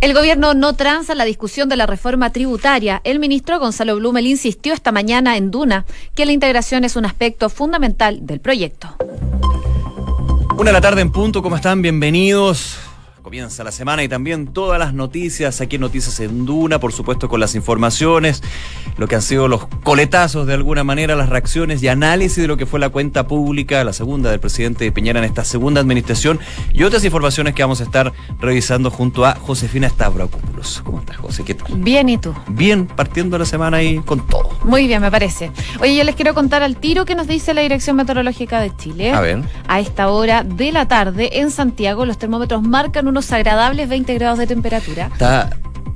El gobierno no transa la discusión de la reforma tributaria. El ministro Gonzalo Blumel insistió esta mañana en Duna que la integración es un aspecto fundamental del proyecto. Una de la tarde en punto, ¿cómo están? Bienvenidos. Comienza la semana y también todas las noticias aquí en Noticias en Duna, por supuesto con las informaciones, lo que han sido los coletazos de alguna manera, las reacciones y análisis de lo que fue la cuenta pública, la segunda del presidente Piñera en esta segunda administración y otras informaciones que vamos a estar revisando junto a Josefina Stavrakopoulos. ¿Cómo estás, José? ¿Qué tal? Bien, ¿y tú? Bien, partiendo la semana ahí con todo. Muy bien, me parece. Oye, yo les quiero contar al tiro que nos dice la Dirección Meteorológica de Chile. A ver. A esta hora de la tarde en Santiago los termómetros marcan un agradables 20 grados de temperatura.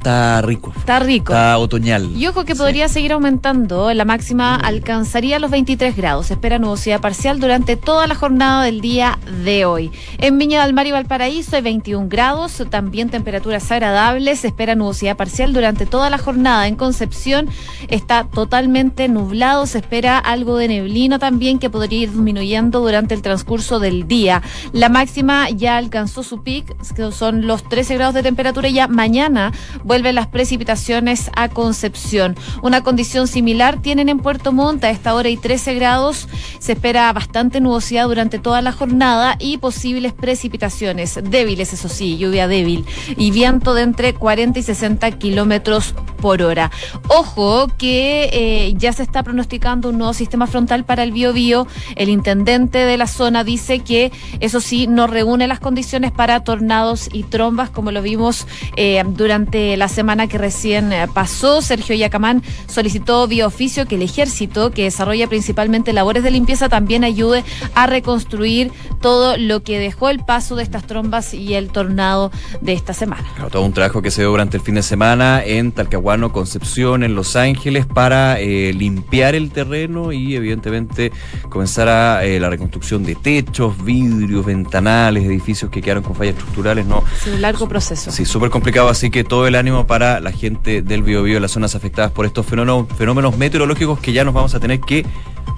Está rico. Está rico. Está otoñal. Y ojo que podría seguir aumentando. La máxima alcanzaría los 23 grados. espera nubosidad parcial durante toda la jornada del día de hoy. En Viña del Mar y Valparaíso hay 21 grados. También temperaturas agradables. Se espera nubosidad parcial durante toda la jornada. En Concepción está totalmente nublado. Se espera algo de neblina también que podría ir disminuyendo durante el transcurso del día. La máxima ya alcanzó su pic, son los 13 grados de temperatura. Ya mañana vuelven las precipitaciones a Concepción. Una condición similar tienen en Puerto Montt a esta hora y 13 grados. Se espera bastante nubosidad durante toda la jornada y posibles precipitaciones débiles, eso sí, lluvia débil y viento de entre 40 y 60 kilómetros por hora. Ojo que eh, ya se está pronosticando un nuevo sistema frontal para el Biobío. El intendente de la zona dice que eso sí no reúne las condiciones para tornados y trombas como lo vimos eh, durante la la semana que recién eh, pasó, Sergio Yacamán solicitó vía oficio que el ejército, que desarrolla principalmente labores de limpieza, también ayude a reconstruir todo lo que dejó el paso de estas trombas y el tornado de esta semana. todo un trabajo que se dio durante el fin de semana en Talcahuano, Concepción, en Los Ángeles, para eh, limpiar el terreno y evidentemente comenzar a eh, la reconstrucción de techos, vidrios, ventanales, edificios que quedaron con fallas estructurales. No, es un largo proceso. Sí, súper complicado, así que todo el para la gente del Biobío las zonas afectadas por estos fenómenos, fenómenos meteorológicos que ya nos vamos a tener que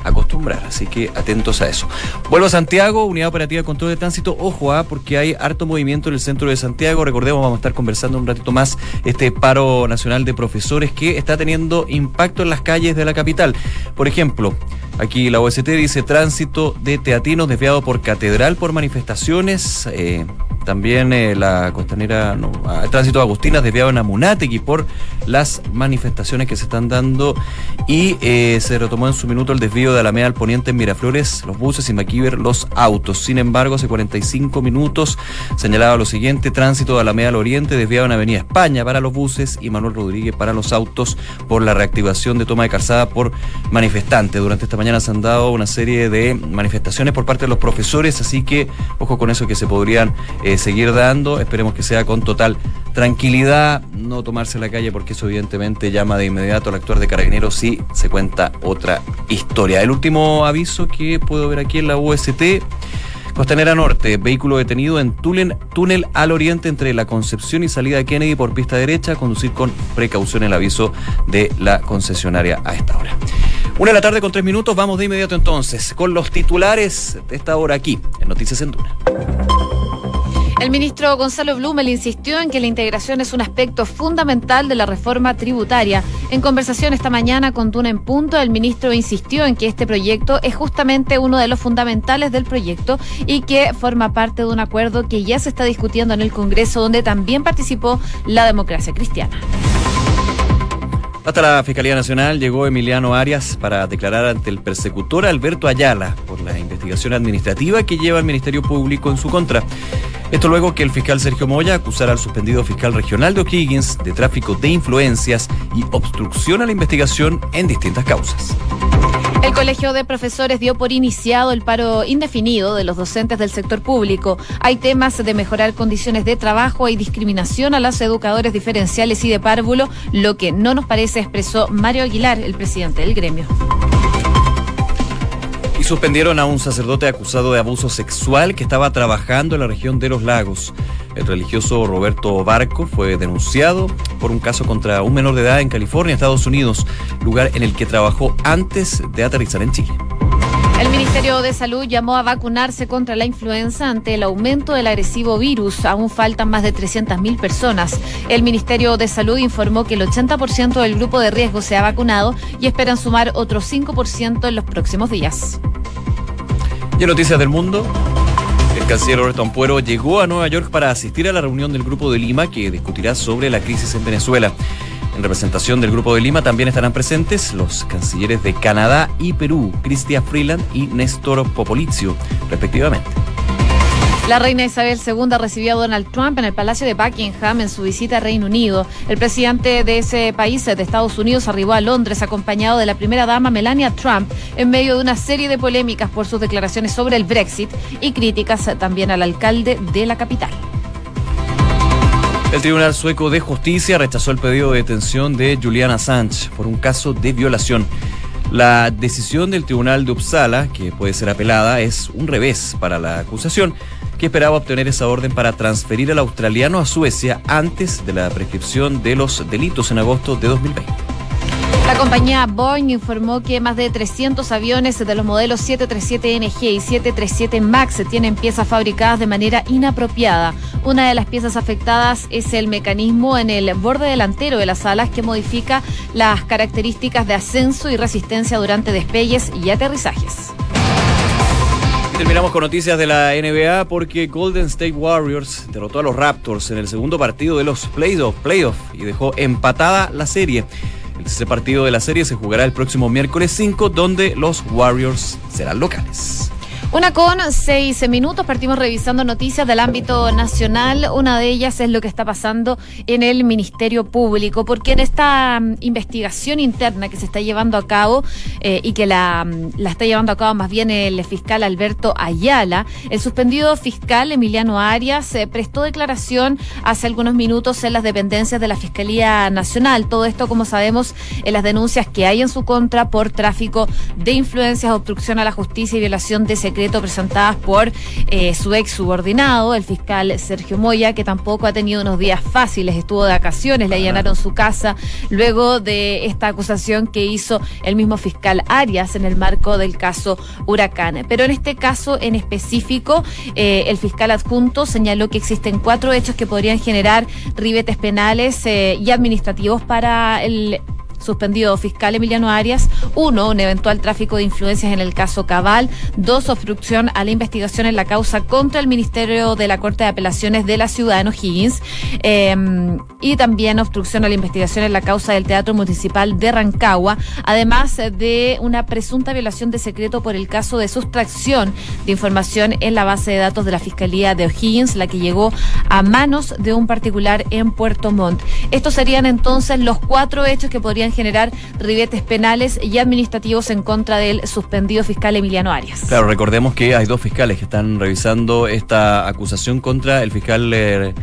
acostumbrar, así que atentos a eso. Vuelvo a Santiago, Unidad Operativa de Control de Tránsito, ojo, ah, porque hay harto movimiento en el centro de Santiago, recordemos, vamos a estar conversando un ratito más este paro nacional de profesores que está teniendo impacto en las calles de la capital. Por ejemplo, aquí la OST dice tránsito de teatinos desviado por catedral por manifestaciones, eh, también eh, la costanera, no, ah, tránsito de Agustinas desviado en Amunategui por las manifestaciones que se están dando y eh, se retomó en su minuto el desvío de Alameda al Poniente en Miraflores, los buses y Maquiver, los autos. Sin embargo, hace 45 minutos señalaba lo siguiente, tránsito de Alameda al Oriente desviado en Avenida España para los buses y Manuel Rodríguez para los autos por la reactivación de toma de calzada por manifestantes. Durante esta mañana se han dado una serie de manifestaciones por parte de los profesores, así que ojo con eso que se podrían... Eh, seguir dando. Esperemos que sea con total tranquilidad, no tomarse la calle porque eso evidentemente llama de inmediato al actuar de carabineros si se cuenta otra historia. El último aviso que puedo ver aquí en la UST. Costanera Norte, vehículo detenido en túnel, túnel al oriente entre la Concepción y salida de Kennedy por pista derecha, conducir con precaución el aviso de la concesionaria a esta hora. Una de la tarde con tres minutos, vamos de inmediato entonces con los titulares de esta hora aquí en Noticias en Duna. El ministro Gonzalo Blumel insistió en que la integración es un aspecto fundamental de la reforma tributaria. En conversación esta mañana con Tuna en Punto, el ministro insistió en que este proyecto es justamente uno de los fundamentales del proyecto y que forma parte de un acuerdo que ya se está discutiendo en el Congreso, donde también participó la democracia cristiana. Hasta la Fiscalía Nacional llegó Emiliano Arias para declarar ante el persecutor Alberto Ayala por la investigación administrativa que lleva el Ministerio Público en su contra. Esto luego que el fiscal Sergio Moya acusara al suspendido fiscal regional de O'Higgins de tráfico de influencias y obstrucción a la investigación en distintas causas. El Colegio de Profesores dio por iniciado el paro indefinido de los docentes del sector público. Hay temas de mejorar condiciones de trabajo y discriminación a los educadores diferenciales y de párvulo, lo que no nos parece expresó Mario Aguilar, el presidente del gremio suspendieron a un sacerdote acusado de abuso sexual que estaba trabajando en la región de los lagos. El religioso Roberto Barco fue denunciado por un caso contra un menor de edad en California, Estados Unidos, lugar en el que trabajó antes de aterrizar en Chile. El Ministerio de Salud llamó a vacunarse contra la influenza ante el aumento del agresivo virus. Aún faltan más de 300.000 personas. El Ministerio de Salud informó que el 80% del grupo de riesgo se ha vacunado y esperan sumar otro 5% en los próximos días. Y en noticias del mundo, el canciller Roberto Ampuero llegó a Nueva York para asistir a la reunión del Grupo de Lima que discutirá sobre la crisis en Venezuela. En representación del Grupo de Lima también estarán presentes los cancilleres de Canadá y Perú, Cristia Freeland y Néstor Popolizio, respectivamente. La reina Isabel II recibió a Donald Trump en el Palacio de Buckingham en su visita a Reino Unido. El presidente de ese país, de Estados Unidos, arribó a Londres acompañado de la primera dama Melania Trump en medio de una serie de polémicas por sus declaraciones sobre el Brexit y críticas también al alcalde de la capital. El Tribunal Sueco de Justicia rechazó el pedido de detención de Julian Assange por un caso de violación. La decisión del Tribunal de Uppsala, que puede ser apelada, es un revés para la acusación, que esperaba obtener esa orden para transferir al australiano a Suecia antes de la prescripción de los delitos en agosto de 2020. La compañía Boeing informó que más de 300 aviones de los modelos 737NG y 737 MAX tienen piezas fabricadas de manera inapropiada. Una de las piezas afectadas es el mecanismo en el borde delantero de las alas que modifica las características de ascenso y resistencia durante despegues y aterrizajes. Terminamos con noticias de la NBA porque Golden State Warriors derrotó a los Raptors en el segundo partido de los playoffs playoff, y dejó empatada la serie. Ese partido de la serie se jugará el próximo miércoles 5, donde los Warriors serán locales. Una con seis minutos, partimos revisando noticias del ámbito nacional. Una de ellas es lo que está pasando en el Ministerio Público, porque en esta mm, investigación interna que se está llevando a cabo eh, y que la, mm, la, está llevando a cabo más bien el fiscal Alberto Ayala, el suspendido fiscal Emiliano Arias eh, prestó declaración hace algunos minutos en las dependencias de la Fiscalía Nacional. Todo esto, como sabemos, en las denuncias que hay en su contra por tráfico de influencias, obstrucción a la justicia y violación de secretos presentadas por eh, su ex subordinado, el fiscal Sergio Moya, que tampoco ha tenido unos días fáciles, estuvo de vacaciones, le allanaron su casa luego de esta acusación que hizo el mismo fiscal Arias en el marco del caso Huracán. Pero en este caso en específico, eh, el fiscal adjunto señaló que existen cuatro hechos que podrían generar ribetes penales eh, y administrativos para el suspendido fiscal Emiliano Arias. Uno, un eventual tráfico de influencias en el caso Cabal. Dos, obstrucción a la investigación en la causa contra el Ministerio de la Corte de Apelaciones de la Ciudad de O'Higgins. Em, y también obstrucción a la investigación en la causa del Teatro Municipal de Rancagua. Además de una presunta violación de secreto por el caso de sustracción de información en la base de datos de la Fiscalía de O'Higgins, la que llegó a manos de un particular en Puerto Montt. Estos serían entonces los cuatro hechos que podrían generar ribetes penales y administrativos en contra del suspendido fiscal Emiliano Arias. Claro, recordemos que hay dos fiscales que están revisando esta acusación contra el fiscal eh,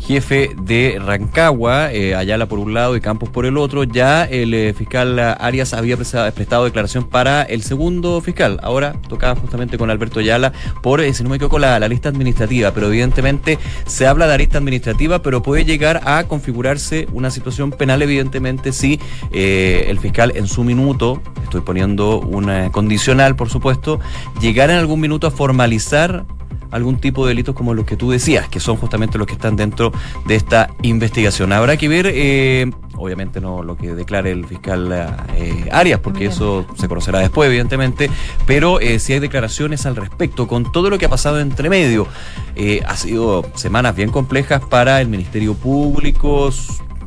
jefe de Rancagua, eh, Ayala por un lado y Campos por el otro. Ya el eh, fiscal Arias había prestado declaración para el segundo fiscal. Ahora tocaba justamente con Alberto Ayala por, si no me equivoco, la, la lista administrativa. Pero evidentemente se habla de lista administrativa, pero puede llegar a configurarse una situación penal, evidentemente, si eh, el fiscal en su minuto, estoy poniendo una condicional, por supuesto, llegara en algún minuto a formalizar algún tipo de delitos como los que tú decías, que son justamente los que están dentro de esta investigación. Habrá que ver, eh, obviamente no lo que declare el fiscal eh, Arias, porque eso se conocerá después, evidentemente, pero eh, si hay declaraciones al respecto, con todo lo que ha pasado entre medio, ha sido semanas bien complejas para el Ministerio Público,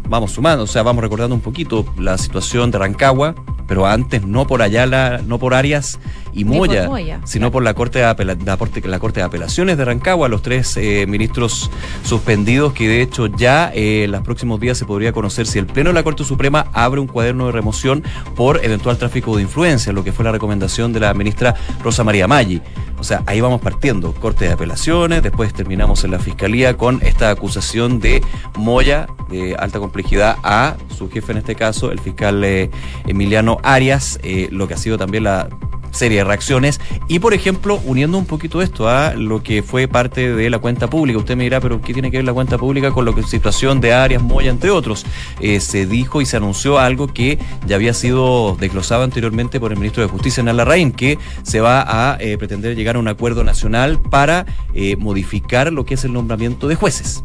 vamos sumando, o sea, vamos recordando un poquito la situación de Rancagua, pero antes no por Ayala, no por Arias y Moya, sino por la Corte de, la, Corte de Apelaciones de Rancagua, los tres eh, ministros suspendidos, que de hecho ya eh, en los próximos días se podría conocer si el Pleno de la Corte Suprema abre un cuaderno de remoción por eventual tráfico de influencia, lo que fue la recomendación de la ministra Rosa María Maggi. O sea, ahí vamos partiendo, Corte de Apelaciones, después terminamos en la Fiscalía con esta acusación de Moya, de alta complejidad, a su jefe en este caso, el fiscal eh, Emiliano Arias, eh, lo que ha sido también la serie de reacciones. Y, por ejemplo, uniendo un poquito esto a lo que fue parte de la cuenta pública, usted me dirá, pero ¿qué tiene que ver la cuenta pública con la situación de Arias, Moya, entre otros? Eh, se dijo y se anunció algo que ya había sido desglosado anteriormente por el ministro de Justicia, Nala Larraín, que se va a eh, pretender llegar a un acuerdo nacional para eh, modificar lo que es el nombramiento de jueces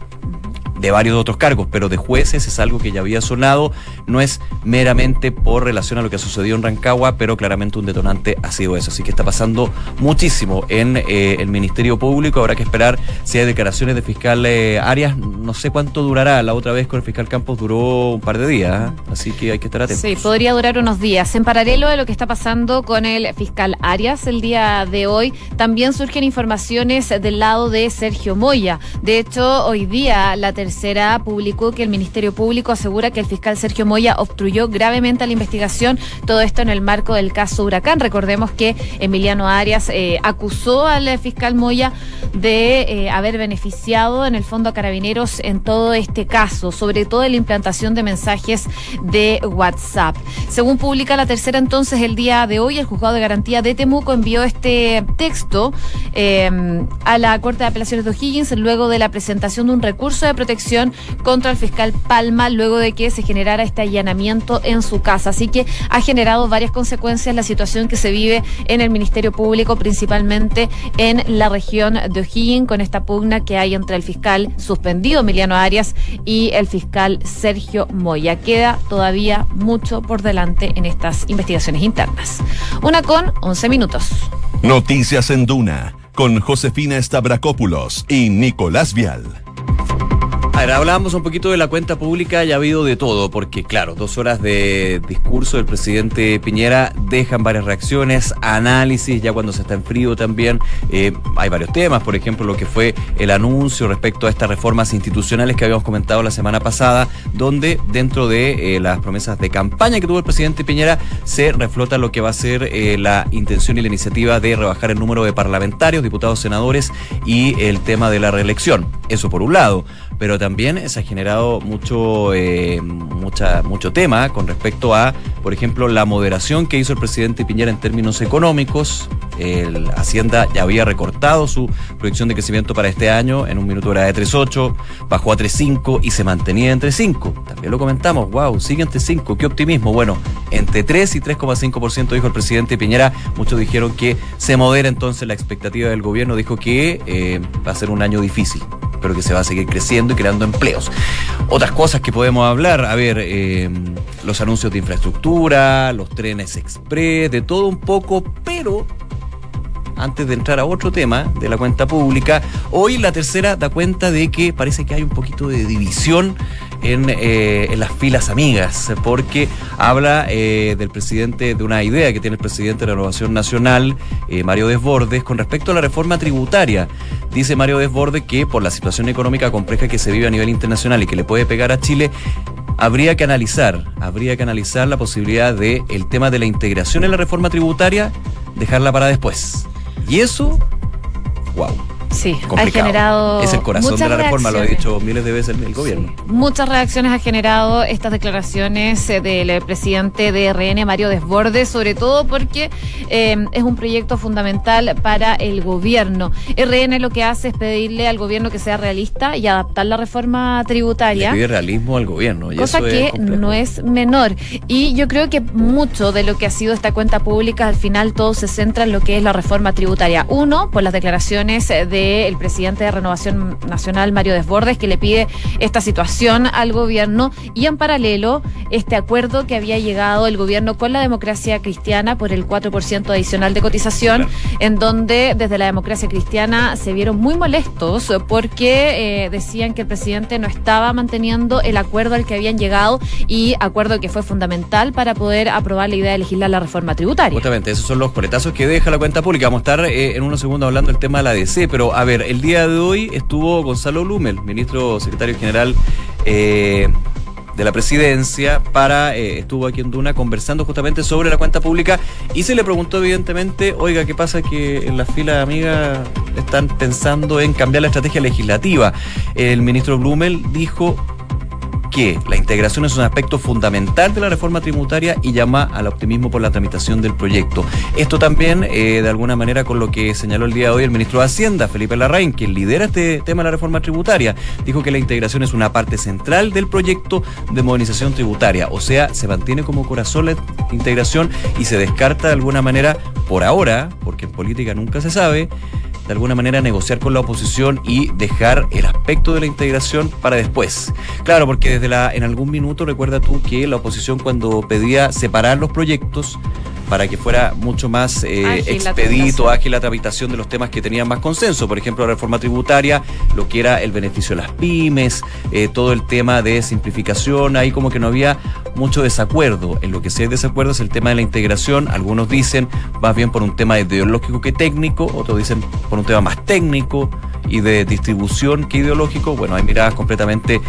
de varios otros cargos, pero de jueces es algo que ya había sonado, no es meramente por relación a lo que ha sucedido en Rancagua, pero claramente un detonante ha sido eso. Así que está pasando muchísimo en eh, el Ministerio Público, habrá que esperar si hay declaraciones de fiscal eh, Arias, no sé cuánto durará, la otra vez con el fiscal Campos duró un par de días, ¿eh? así que hay que estar atentos. Sí, podría durar unos días. En paralelo de lo que está pasando con el fiscal Arias el día de hoy, también surgen informaciones del lado de Sergio Moya. De hecho, hoy día la tercera publicó que el Ministerio Público asegura que el fiscal Sergio Moya obstruyó gravemente la investigación, todo esto en el marco del caso Huracán. Recordemos que Emiliano Arias eh, acusó al fiscal Moya de eh, haber beneficiado en el fondo a carabineros en todo este caso, sobre todo en la implantación de mensajes de WhatsApp. Según publica la tercera entonces el día de hoy, el juzgado de garantía de Temuco envió este texto eh, a la Corte de Apelaciones de O'Higgins luego de la presentación de un recurso de protección contra el fiscal Palma luego de que se generara este allanamiento en su casa. Así que ha generado varias consecuencias la situación que se vive en el Ministerio Público, principalmente en la región de O'Higgins, con esta pugna que hay entre el fiscal suspendido Emiliano Arias y el fiscal Sergio Moya. Queda todavía mucho por delante en estas investigaciones internas. Una con 11 minutos. Noticias en Duna con Josefina Stavrakopoulos y Nicolás Vial. A ver, hablábamos un poquito de la cuenta pública y ha habido de todo, porque claro, dos horas de discurso del presidente Piñera dejan varias reacciones, análisis, ya cuando se está en frío también. Eh, hay varios temas, por ejemplo, lo que fue el anuncio respecto a estas reformas institucionales que habíamos comentado la semana pasada, donde dentro de eh, las promesas de campaña que tuvo el presidente Piñera se reflota lo que va a ser eh, la intención y la iniciativa de rebajar el número de parlamentarios, diputados, senadores y el tema de la reelección. Eso por un lado pero también se ha generado mucho, eh, mucho tema con respecto a, por ejemplo, la moderación que hizo el presidente Piñera en términos económicos. El Hacienda ya había recortado su proyección de crecimiento para este año, en un minuto era de 3.8, bajó a 3.5 y se mantenía entre 5. También lo comentamos, wow, sigue entre 5, qué optimismo. Bueno, entre 3 y 3,5% dijo el presidente Piñera, muchos dijeron que se modera entonces la expectativa del gobierno, dijo que eh, va a ser un año difícil pero que se va a seguir creciendo y creando empleos. Otras cosas que podemos hablar, a ver, eh, los anuncios de infraestructura, los trenes express, de todo un poco, pero antes de entrar a otro tema de la cuenta pública, hoy la tercera da cuenta de que parece que hay un poquito de división en, eh, las filas amigas, porque habla eh, del presidente, de una idea que tiene el presidente de la Renovación Nacional, eh, Mario Desbordes, con respecto a la reforma tributaria. Dice Mario Desbordes que por la situación económica compleja que se vive a nivel internacional y que le puede pegar a Chile, habría que analizar, habría que analizar la posibilidad de el tema de la integración en la reforma tributaria, dejarla para después. Y eso, wow. Sí, ha generado. Es el corazón de la reforma, lo ha dicho miles de veces el, gobierno. Muchas reacciones ha generado estas declaraciones eh, del presidente de RN, Mario Desbordes, sobre todo porque eh, es un proyecto fundamental para el gobierno. RN lo que hace es pedirle al gobierno que sea realista y adaptar la reforma tributaria. Le pide realismo al gobierno. cosa que no es menor. Y yo creo que mucho de lo que ha sido esta cuenta pública, al final todo se centra en lo que es la reforma tributaria. Uno, por las declaraciones de el presidente de Renovación Nacional, Mario Desbordes, que le pide esta situación al gobierno y en paralelo este acuerdo que había llegado el gobierno con la democracia cristiana por el 4% adicional de cotización, en donde desde la democracia cristiana se vieron muy molestos porque eh, decían que el presidente no estaba manteniendo el acuerdo al que habían llegado y acuerdo que fue fundamental para poder aprobar la idea de legislar la reforma tributaria. Justamente, esos son los coletazos que deja la cuenta pública. Vamos a estar eh, en unos segundos hablando del tema de la DC, pero a ver, el día de hoy estuvo Gonzalo Lumel, ministro secretario general eh, de la presidencia, para eh, estuvo aquí en Duna conversando justamente sobre la cuenta pública y se le preguntó evidentemente, oiga, ¿qué pasa que en la fila amiga están pensando en cambiar la estrategia legislativa? El ministro Blumel dijo que la integración es un aspecto fundamental de la reforma tributaria y llama al optimismo por la tramitación del proyecto. Esto también, eh, de alguna manera, con lo que señaló el día de hoy el ministro de Hacienda, Felipe Larraín, quien lidera este tema de la reforma tributaria, dijo que la integración es una parte central del proyecto de modernización tributaria, o sea, se mantiene como corazón la integración y se descarta de alguna manera, por ahora, porque en política nunca se sabe, de alguna manera negociar con la oposición y dejar el aspecto de la integración para después. Claro, porque desde la en algún minuto recuerda tú que la oposición cuando pedía separar los proyectos para que fuera mucho más eh, expedito, ágil la tramitación de los temas que tenían más consenso. Por ejemplo, la reforma tributaria, lo que era el beneficio de las pymes, eh, todo el tema de simplificación, ahí como que no había mucho desacuerdo. En lo que sí hay desacuerdo es el tema de la integración. Algunos dicen más bien por un tema ideológico que técnico, otros dicen por un tema más técnico y de distribución que ideológico, bueno, hay miradas completamente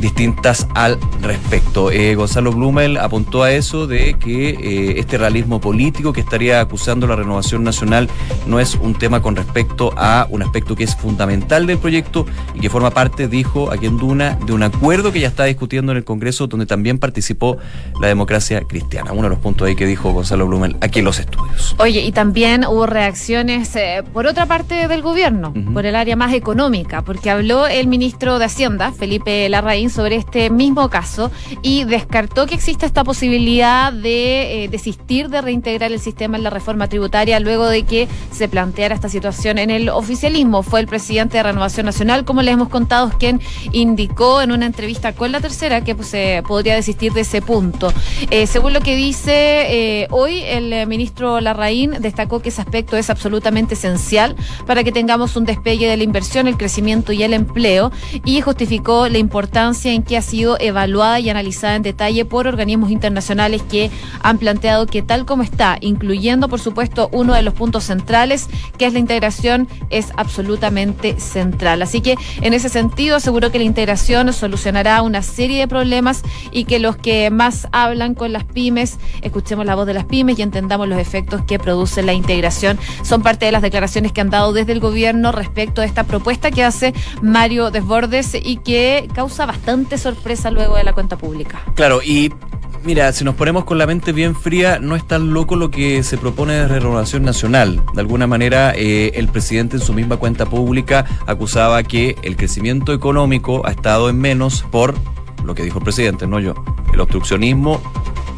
distintas al respecto. Eh, Gonzalo Blumel apuntó a eso de que eh, este realismo político que estaría acusando la renovación nacional no es un tema con respecto a un aspecto que es fundamental del proyecto y que forma parte, dijo aquí en Duna, de un acuerdo que ya está discutiendo en el Congreso donde también participó la democracia cristiana. Uno de los puntos ahí que dijo Gonzalo Blumel aquí en los estudios. Oye, y también hubo reacciones eh, por otra parte del gobierno, por el área más económica, porque habló el ministro de Hacienda, Felipe Larraín, sobre este mismo caso y descartó que exista esta posibilidad de eh, desistir de reintegrar el sistema en la reforma tributaria luego de que se planteara esta situación en el oficialismo. Fue el presidente de Renovación Nacional, como les hemos contado, quien indicó en una entrevista con la tercera que pues, se podría desistir de ese punto. Eh, según lo que dice eh, hoy, el ministro Larraín destacó que ese aspecto es absolutamente esencial para que tengamos un despegue de la inversión, el crecimiento y el empleo y justificó la importancia en que ha sido evaluada y analizada en detalle por organismos internacionales que han planteado que tal como está, incluyendo por supuesto uno de los puntos centrales, que es la integración, es absolutamente central. Así que en ese sentido aseguró que la integración solucionará una serie de problemas y que los que más hablan con las pymes, escuchemos la voz de las pymes y entendamos los efectos que produce la integración. Son parte de las declaraciones que han dado desde el gobierno respecto a esta propuesta que hace Mario Desbordes y que causa bastante sorpresa luego de la cuenta pública. Claro, y Mira, si nos ponemos con la mente bien fría, no es tan loco lo que se propone de renovación nacional. De alguna manera, eh, el presidente en su misma cuenta pública acusaba que el crecimiento económico ha estado en menos por lo que dijo el presidente, no yo, el obstruccionismo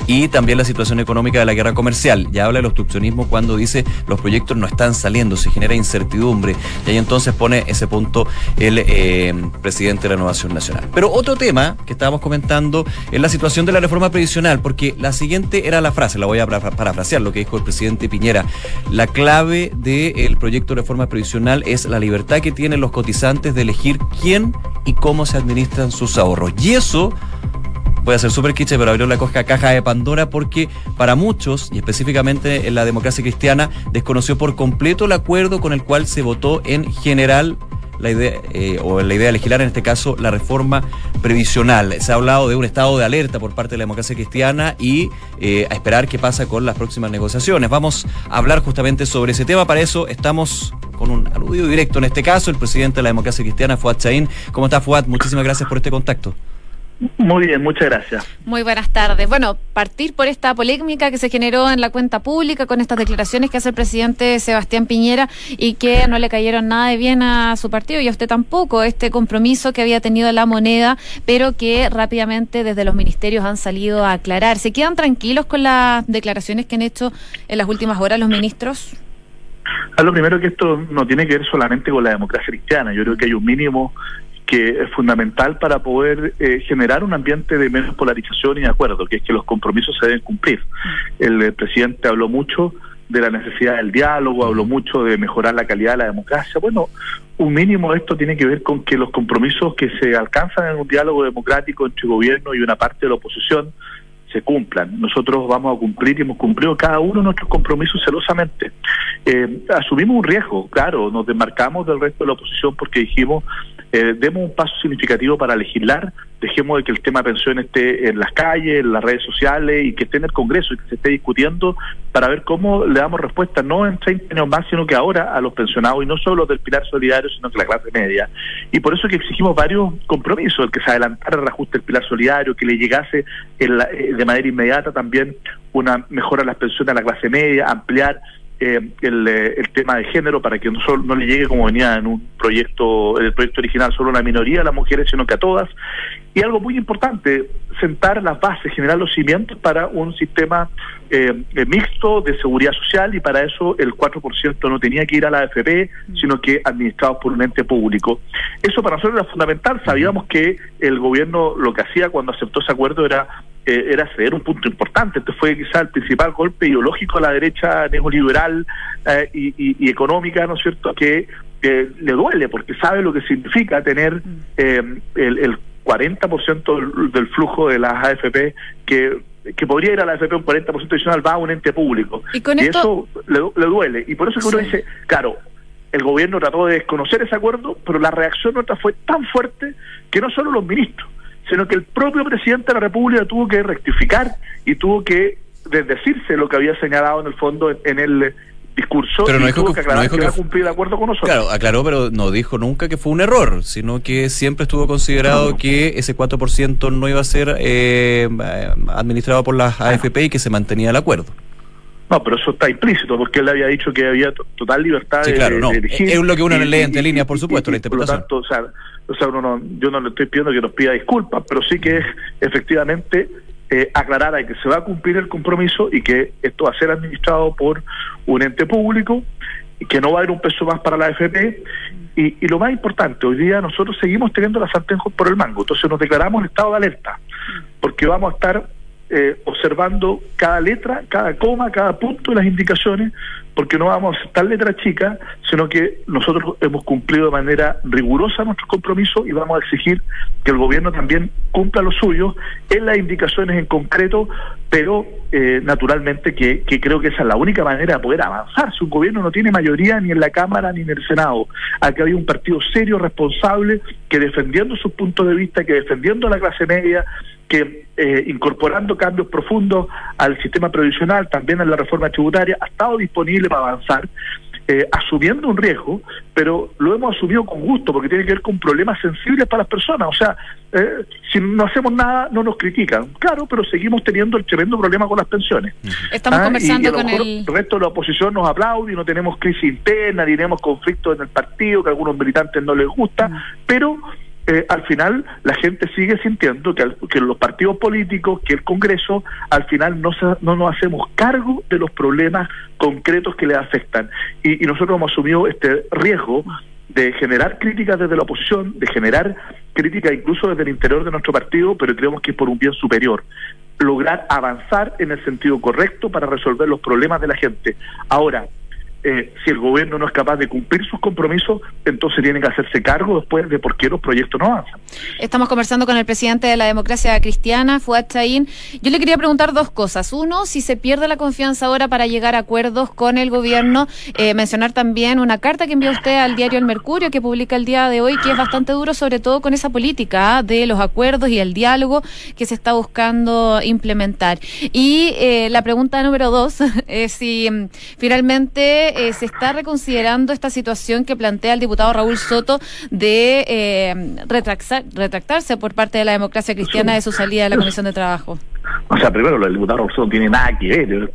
y también la situación económica de la guerra comercial. Ya habla del obstruccionismo cuando dice los proyectos no están saliendo, se genera incertidumbre. Y ahí entonces pone ese punto el eh, presidente de la Renovación Nacional. Pero otro tema que estábamos comentando es la situación de la reforma previsional, porque la siguiente era la frase, la voy a parafrasear, lo que dijo el presidente Piñera. La clave del proyecto de reforma previsional es la libertad que tienen los cotizantes de elegir quién y cómo se administran sus ahorros. Y eso a ser súper quiche, pero abrió la caja de Pandora porque para muchos, y específicamente en la democracia cristiana, desconoció por completo el acuerdo con el cual se votó en general la idea, eh, o la idea de legislar en este caso, la reforma previsional. Se ha hablado de un estado de alerta por parte de la democracia cristiana y eh, a esperar qué pasa con las próximas negociaciones. Vamos a hablar justamente sobre ese tema. Para eso estamos con un aludido directo en este caso, el presidente de la democracia cristiana, Fuad Chaín. ¿Cómo está, Fuad? Muchísimas gracias por este contacto. Muy bien, muchas gracias. Muy buenas tardes. Bueno, partir por esta polémica que se generó en la cuenta pública con estas declaraciones que hace el presidente Sebastián Piñera y que no le cayeron nada de bien a su partido y a usted tampoco, este compromiso que había tenido la moneda, pero que rápidamente desde los ministerios han salido a aclarar. ¿Se quedan tranquilos con las declaraciones que han hecho en las últimas horas los ministros? A lo primero que esto no tiene que ver solamente con la democracia cristiana, yo creo que hay un mínimo que es fundamental para poder eh, generar un ambiente de menos polarización y de acuerdo, que es que los compromisos se deben cumplir. El, el presidente habló mucho de la necesidad del diálogo, habló mucho de mejorar la calidad de la democracia. Bueno, un mínimo de esto tiene que ver con que los compromisos que se alcanzan en un diálogo democrático entre gobierno y una parte de la oposición se cumplan. Nosotros vamos a cumplir y hemos cumplido cada uno de nuestros compromisos celosamente. Eh, asumimos un riesgo, claro, nos desmarcamos del resto de la oposición porque dijimos eh, demos un paso significativo para legislar dejemos de que el tema de pensión esté en las calles, en las redes sociales y que esté en el Congreso y que se esté discutiendo para ver cómo le damos respuesta no en 30 años más, sino que ahora a los pensionados y no solo del pilar solidario, sino que la clase media. Y por eso que exigimos varios compromisos, el que se adelantara el reajuste del pilar solidario, que le llegase eh, de manera inmediata también una mejora en las pensiones a la clase media, ampliar eh, el, eh, el, tema de género para que no, solo, no le llegue como venía en un proyecto, en el proyecto original, solo a una minoría de las mujeres, sino que a todas. Y algo muy importante, sentar las bases, generar los cimientos para un sistema eh, mixto de seguridad social y para eso el 4% no tenía que ir a la AFP, sino que administrado por un ente público. Eso para nosotros era fundamental, sabíamos que el gobierno lo que hacía cuando aceptó ese acuerdo era eh, era ceder un punto importante. Este fue quizá el principal golpe ideológico a la derecha neoliberal eh, y, económica, ¿no es cierto?, que le duele porque sabe lo que significa tener eh, el, el 40% del, flujo de las AFP que que podría ir a la AFP un 40% adicional va a un ente público. Y, eso le, duele. Y por eso que uno dice, claro, el gobierno trató de desconocer ese acuerdo, pero la reacción nuestra fue tan fuerte que no solo los ministros, sino que el propio presidente de la República tuvo que rectificar y tuvo que desdecirse lo que había señalado en el fondo en, el discurso pero no dijo que, aclarar que, cumplir de acuerdo con nosotros. Claro, aclaró, pero no dijo nunca que fue un error, sino que siempre estuvo considerado que ese 4% no iba a ser eh, administrado por las AFP y que se mantenía el acuerdo. No, pero eso está implícito, porque él había dicho que había total libertad sí, claro, no. Es lo que uno lee entre líneas, por supuesto, la interpretación. Por lo tanto, o sea, o sea uno no, yo no le estoy pidiendo que nos pida disculpas, pero sí que es efectivamente eh, aclarar a que se va a cumplir el compromiso y que esto va a ser administrado por un ente público y que no va a haber un peso más para la AFP. Y, y lo más importante, hoy día nosotros seguimos teniendo la sartén por el mango, entonces nos declaramos en estado de alerta, porque vamos a estar eh, observando cada letra, cada coma, cada punto de las indicaciones, porque no vamos a aceptar letra chica, sino que nosotros hemos cumplido de manera rigurosa nuestro compromiso y vamos a exigir que el gobierno también cumpla lo suyo en las indicaciones en concreto, pero eh, naturalmente que, creo que esa es la única manera de poder avanzar. Si un gobierno no tiene mayoría ni en la Cámara ni en el Senado, aquí había un partido serio, responsable, que defendiendo sus puntos de vista, que defendiendo la clase media, que eh, incorporando cambios profundos al sistema previsional, también en la reforma tributaria, ha estado disponible para avanzar, eh, asumiendo un riesgo, pero lo hemos asumido con gusto porque tiene que ver con problemas sensibles para las personas. O sea, eh, si no hacemos nada, no nos critican. Claro, pero seguimos teniendo el tremendo problema con las pensiones. Estamos ah, conversando con el... resto de la oposición nos aplaude y no tenemos crisis interna, ni tenemos conflictos en el partido que a algunos militantes no les gusta, pero eh, al final la gente sigue sintiendo que, que, los partidos políticos, que el Congreso, al final no, no nos hacemos cargo de los problemas concretos que le afectan. Y, y nosotros hemos asumido este riesgo de generar críticas desde la oposición, de generar críticas incluso desde el interior de nuestro partido, pero creemos que es por un bien superior lograr avanzar en el sentido correcto para resolver los problemas de la gente. Ahora, eh, si el gobierno no es capaz de cumplir sus compromisos, entonces tiene que hacerse cargo después de por qué los proyectos no avanzan. Estamos conversando con el presidente de la democracia cristiana, Fuad Chaín. Yo le quería preguntar dos cosas. Uno, si se pierde la confianza ahora para llegar a acuerdos con el gobierno, eh, mencionar también una carta que envió usted al diario El Mercurio, que publica el día de hoy, que es bastante duro, sobre todo con esa política ¿ah? de los acuerdos y el diálogo que se está buscando implementar. Y eh, la pregunta número dos si mm, finalmente eh, se está reconsiderando esta situación que plantea el diputado Raúl Soto de eh, retractarse por parte de la democracia cristiana de su salida de la Comisión de Trabajo. O sea, primero, el diputado Raúl Soto no tiene nada que ver.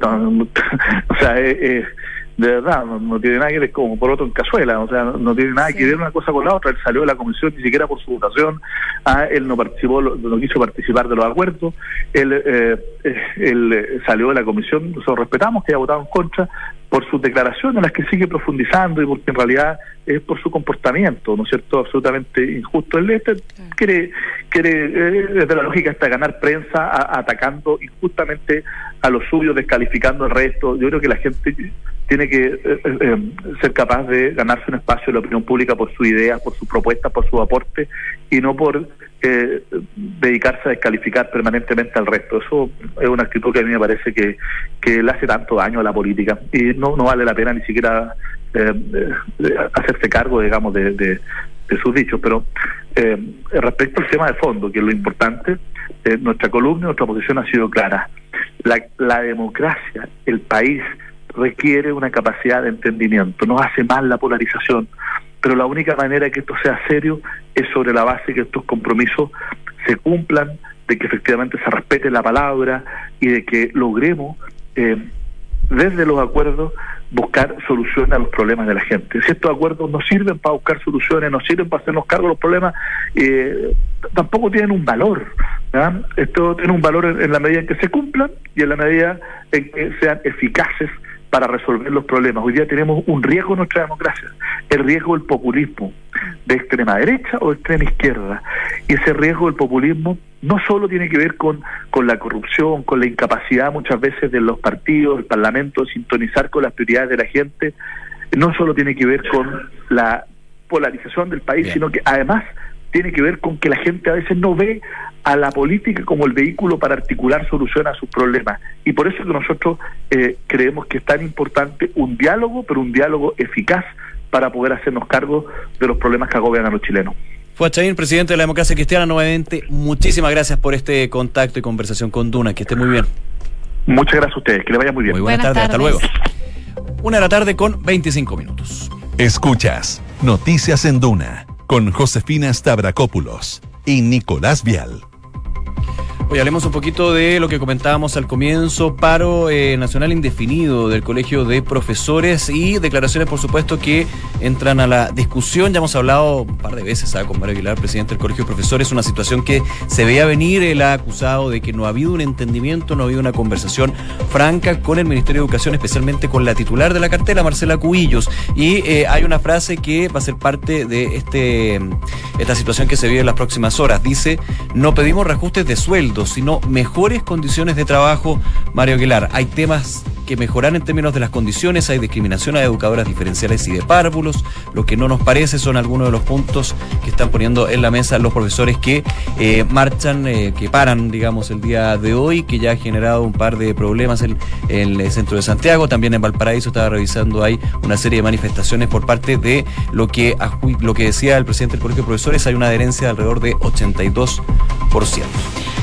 o sea, eh, de verdad, no, tiene nada que ver como por otro en cazuela, o sea, no, tiene nada que ver una cosa con la otra, él salió de la comisión ni siquiera por su votación, ah, él no participó, no quiso participar de los acuerdos, él, eh, él salió de la comisión, nosotros respetamos que haya votado en contra, por sus declaraciones, en las que sigue profundizando y porque en realidad es por su comportamiento, ¿no es cierto?, absolutamente injusto. El este quiere, quiere eh, desde la lógica hasta ganar prensa atacando injustamente a los suyos, descalificando al resto. Yo creo que la gente tiene que eh, eh, ser capaz de ganarse un espacio en la opinión pública por su idea, por su propuesta, por su aporte y no por eh, dedicarse a descalificar permanentemente al resto. Eso es una actitud que a mí me parece que, que le hace tanto daño a la política y no, no vale la pena ni siquiera eh, hacerse cargo, digamos, de, de sus dichos, pero eh, respecto al tema de fondo, que es lo importante, eh, nuestra columna, nuestra posición ha sido clara. La, la democracia, el país, requiere una capacidad de entendimiento, no hace mal la polarización, pero la única manera que esto sea serio es sobre la base que estos compromisos se cumplan, de que efectivamente se respete la palabra y de que logremos eh, desde los acuerdos buscar soluciones a los problemas de la gente. Si estos acuerdos no sirven para buscar soluciones, no sirven para hacernos cargo de los problemas, eh, tampoco tienen un valor. Esto tiene un valor en, la medida en que se cumplan y en la medida en que sean eficaces para resolver los problemas. Hoy día tenemos un riesgo en nuestra democracia, el riesgo del populismo de extrema derecha o de extrema izquierda. Y ese riesgo del populismo no solo tiene que ver con, con la corrupción, con la incapacidad muchas veces de los partidos, del Parlamento, de sintonizar con las prioridades de la gente, no solo tiene que ver con la polarización del país, sino que además tiene que ver con que la gente a veces no ve a la política como el vehículo para articular soluciones a sus problemas. Y por eso que nosotros eh, creemos que es tan importante un diálogo, pero un diálogo eficaz para poder hacernos cargo de los problemas que agobian a los chilenos. Fuachaín, presidente de la democracia cristiana, nuevamente, muchísimas gracias por este contacto y conversación con Duna. Que esté muy bien. Muchas gracias a ustedes, que le vaya muy bien. Muy buenas, tardes, hasta luego. Una de la tarde con 25 minutos. Escuchas Noticias en Duna con Josefina Stavrakopoulos y Nicolás Vial. Hoy hablemos un poquito de lo que comentábamos al comienzo, paro eh, nacional indefinido del Colegio de Profesores y declaraciones, por supuesto, que entran a la discusión. Ya hemos hablado un par de veces ¿sabes? con Mario Aguilar, presidente del Colegio de Profesores, una situación que se veía venir. Él ha acusado de que no ha habido un entendimiento, no ha habido una conversación franca con el Ministerio de Educación, especialmente con la titular de la cartela, Marcela Cubillos. Y eh, hay una frase que va a ser parte de este, esta situación que se vive en las próximas horas. Dice, no pedimos reajustes de sueldo sino mejores condiciones de trabajo, Mario Aguilar. Hay temas que mejorar en términos de las condiciones, hay discriminación a educadoras diferenciales y de párvulos. Lo que no nos parece son algunos de los puntos que están poniendo en la mesa los profesores que eh, marchan, eh, que paran, digamos, el día de hoy, que ya ha generado un par de problemas en, el centro de Santiago. También en Valparaíso estaba revisando hay una serie de manifestaciones por parte de lo que, lo que decía el presidente del Colegio de Profesores, hay una adherencia de alrededor de 82%.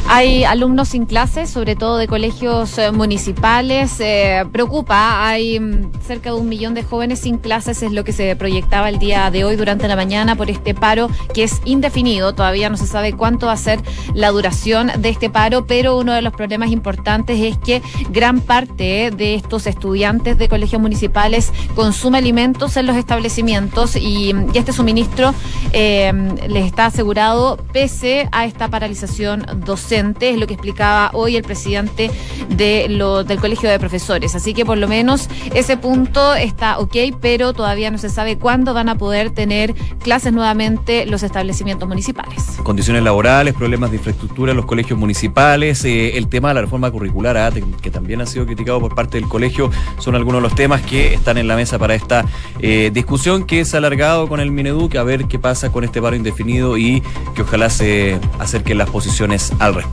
Hay alumnos sin clases, sobre todo de colegios eh, municipales. Eh, preocupa, hay mm, cerca de un millón de jóvenes sin clases, es lo que se proyectaba el día de hoy durante la mañana por este paro que es indefinido. Todavía no se sabe cuánto va a ser la duración de este paro, pero uno de los problemas importantes es que gran parte de estos estudiantes de colegios municipales consume alimentos en los establecimientos y, este suministro eh, les está asegurado pese a esta paralización docente es lo que explicaba hoy el presidente de lo, del Colegio de Profesores. Así que por lo menos ese punto está ok, pero todavía no se sabe cuándo van a poder tener clases nuevamente los establecimientos municipales. Condiciones laborales, problemas de infraestructura en los colegios municipales, eh, el tema de la reforma curricular, ah, que también ha sido criticado por parte del colegio, son algunos de los temas que están en la mesa para esta eh, discusión que ha alargado con el Mineduc, a ver qué pasa con este paro indefinido y que ojalá se acerquen las posiciones al respecto.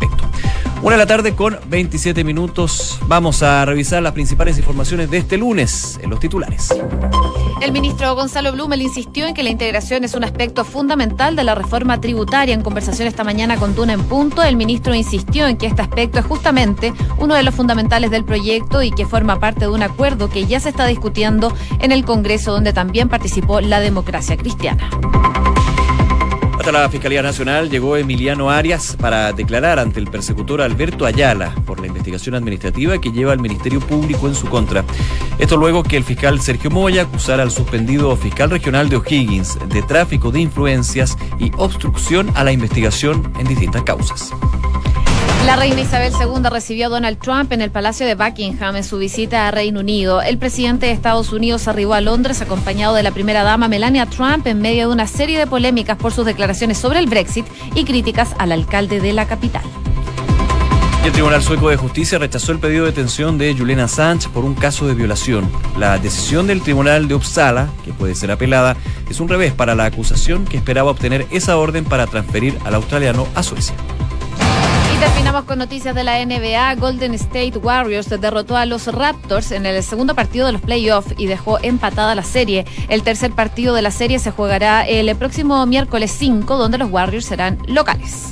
Una de la tarde con 27 minutos. Vamos a revisar las principales informaciones de este lunes en los titulares. El ministro Gonzalo Blumel insistió en que la integración es un aspecto fundamental de la reforma tributaria. En conversación esta mañana con Duna en Punto, el ministro insistió en que este aspecto es justamente uno de los fundamentales del proyecto y que forma parte de un acuerdo que ya se está discutiendo en el Congreso, donde también participó la democracia cristiana. La Fiscalía Nacional llegó Emiliano Arias para declarar ante el persecutor Alberto Ayala por la investigación administrativa que lleva el Ministerio Público en su contra. Esto luego que el fiscal Sergio Moya acusara al suspendido fiscal regional de O'Higgins de tráfico de influencias y obstrucción a la investigación en distintas causas. La reina Isabel II recibió a Donald Trump en el Palacio de Buckingham en su visita a Reino Unido. El presidente de Estados Unidos arribó a Londres acompañado de la primera dama Melania Trump en medio de una serie de polémicas por sus declaraciones sobre el Brexit y críticas al alcalde de la capital. el Tribunal Sueco de Justicia rechazó el pedido de detención de Julian Assange por un caso de violación. La decisión del Tribunal de Uppsala, que puede ser apelada, es un revés para la acusación que esperaba obtener esa orden para transferir al australiano a Suecia terminamos con noticias de la NBA. Golden State Warriors derrotó a los Raptors en el segundo partido de los playoffs y dejó empatada la serie. El tercer partido de la serie se jugará el próximo miércoles 5, donde los Warriors serán locales.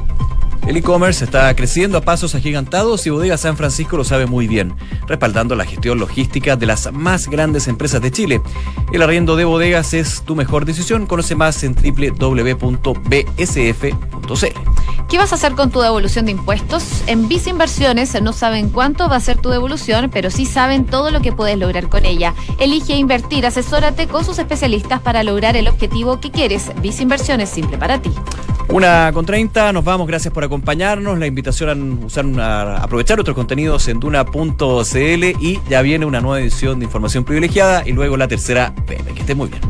El e-commerce está creciendo a pasos agigantados y Bodega San Francisco lo sabe muy bien, respaldando la gestión logística de las más grandes empresas de Chile. El arriendo de bodegas es tu mejor decisión. Conoce más en www.bsf.cl. ¿Qué vas a hacer con tu devolución de impuestos? En Visa Inversiones no saben cuánto va a ser tu devolución, pero sí saben todo lo que puedes lograr con ella. Elige invertir, asesórate con sus especialistas para lograr el objetivo que quieres. Visa Inversiones simple para ti. Una con 30, nos vamos, gracias por acompañarnos. La invitación a, usar aprovechar otros contenidos en duna.cl y ya viene una nueva edición de información privilegiada y luego la tercera PM. Que esté muy bien.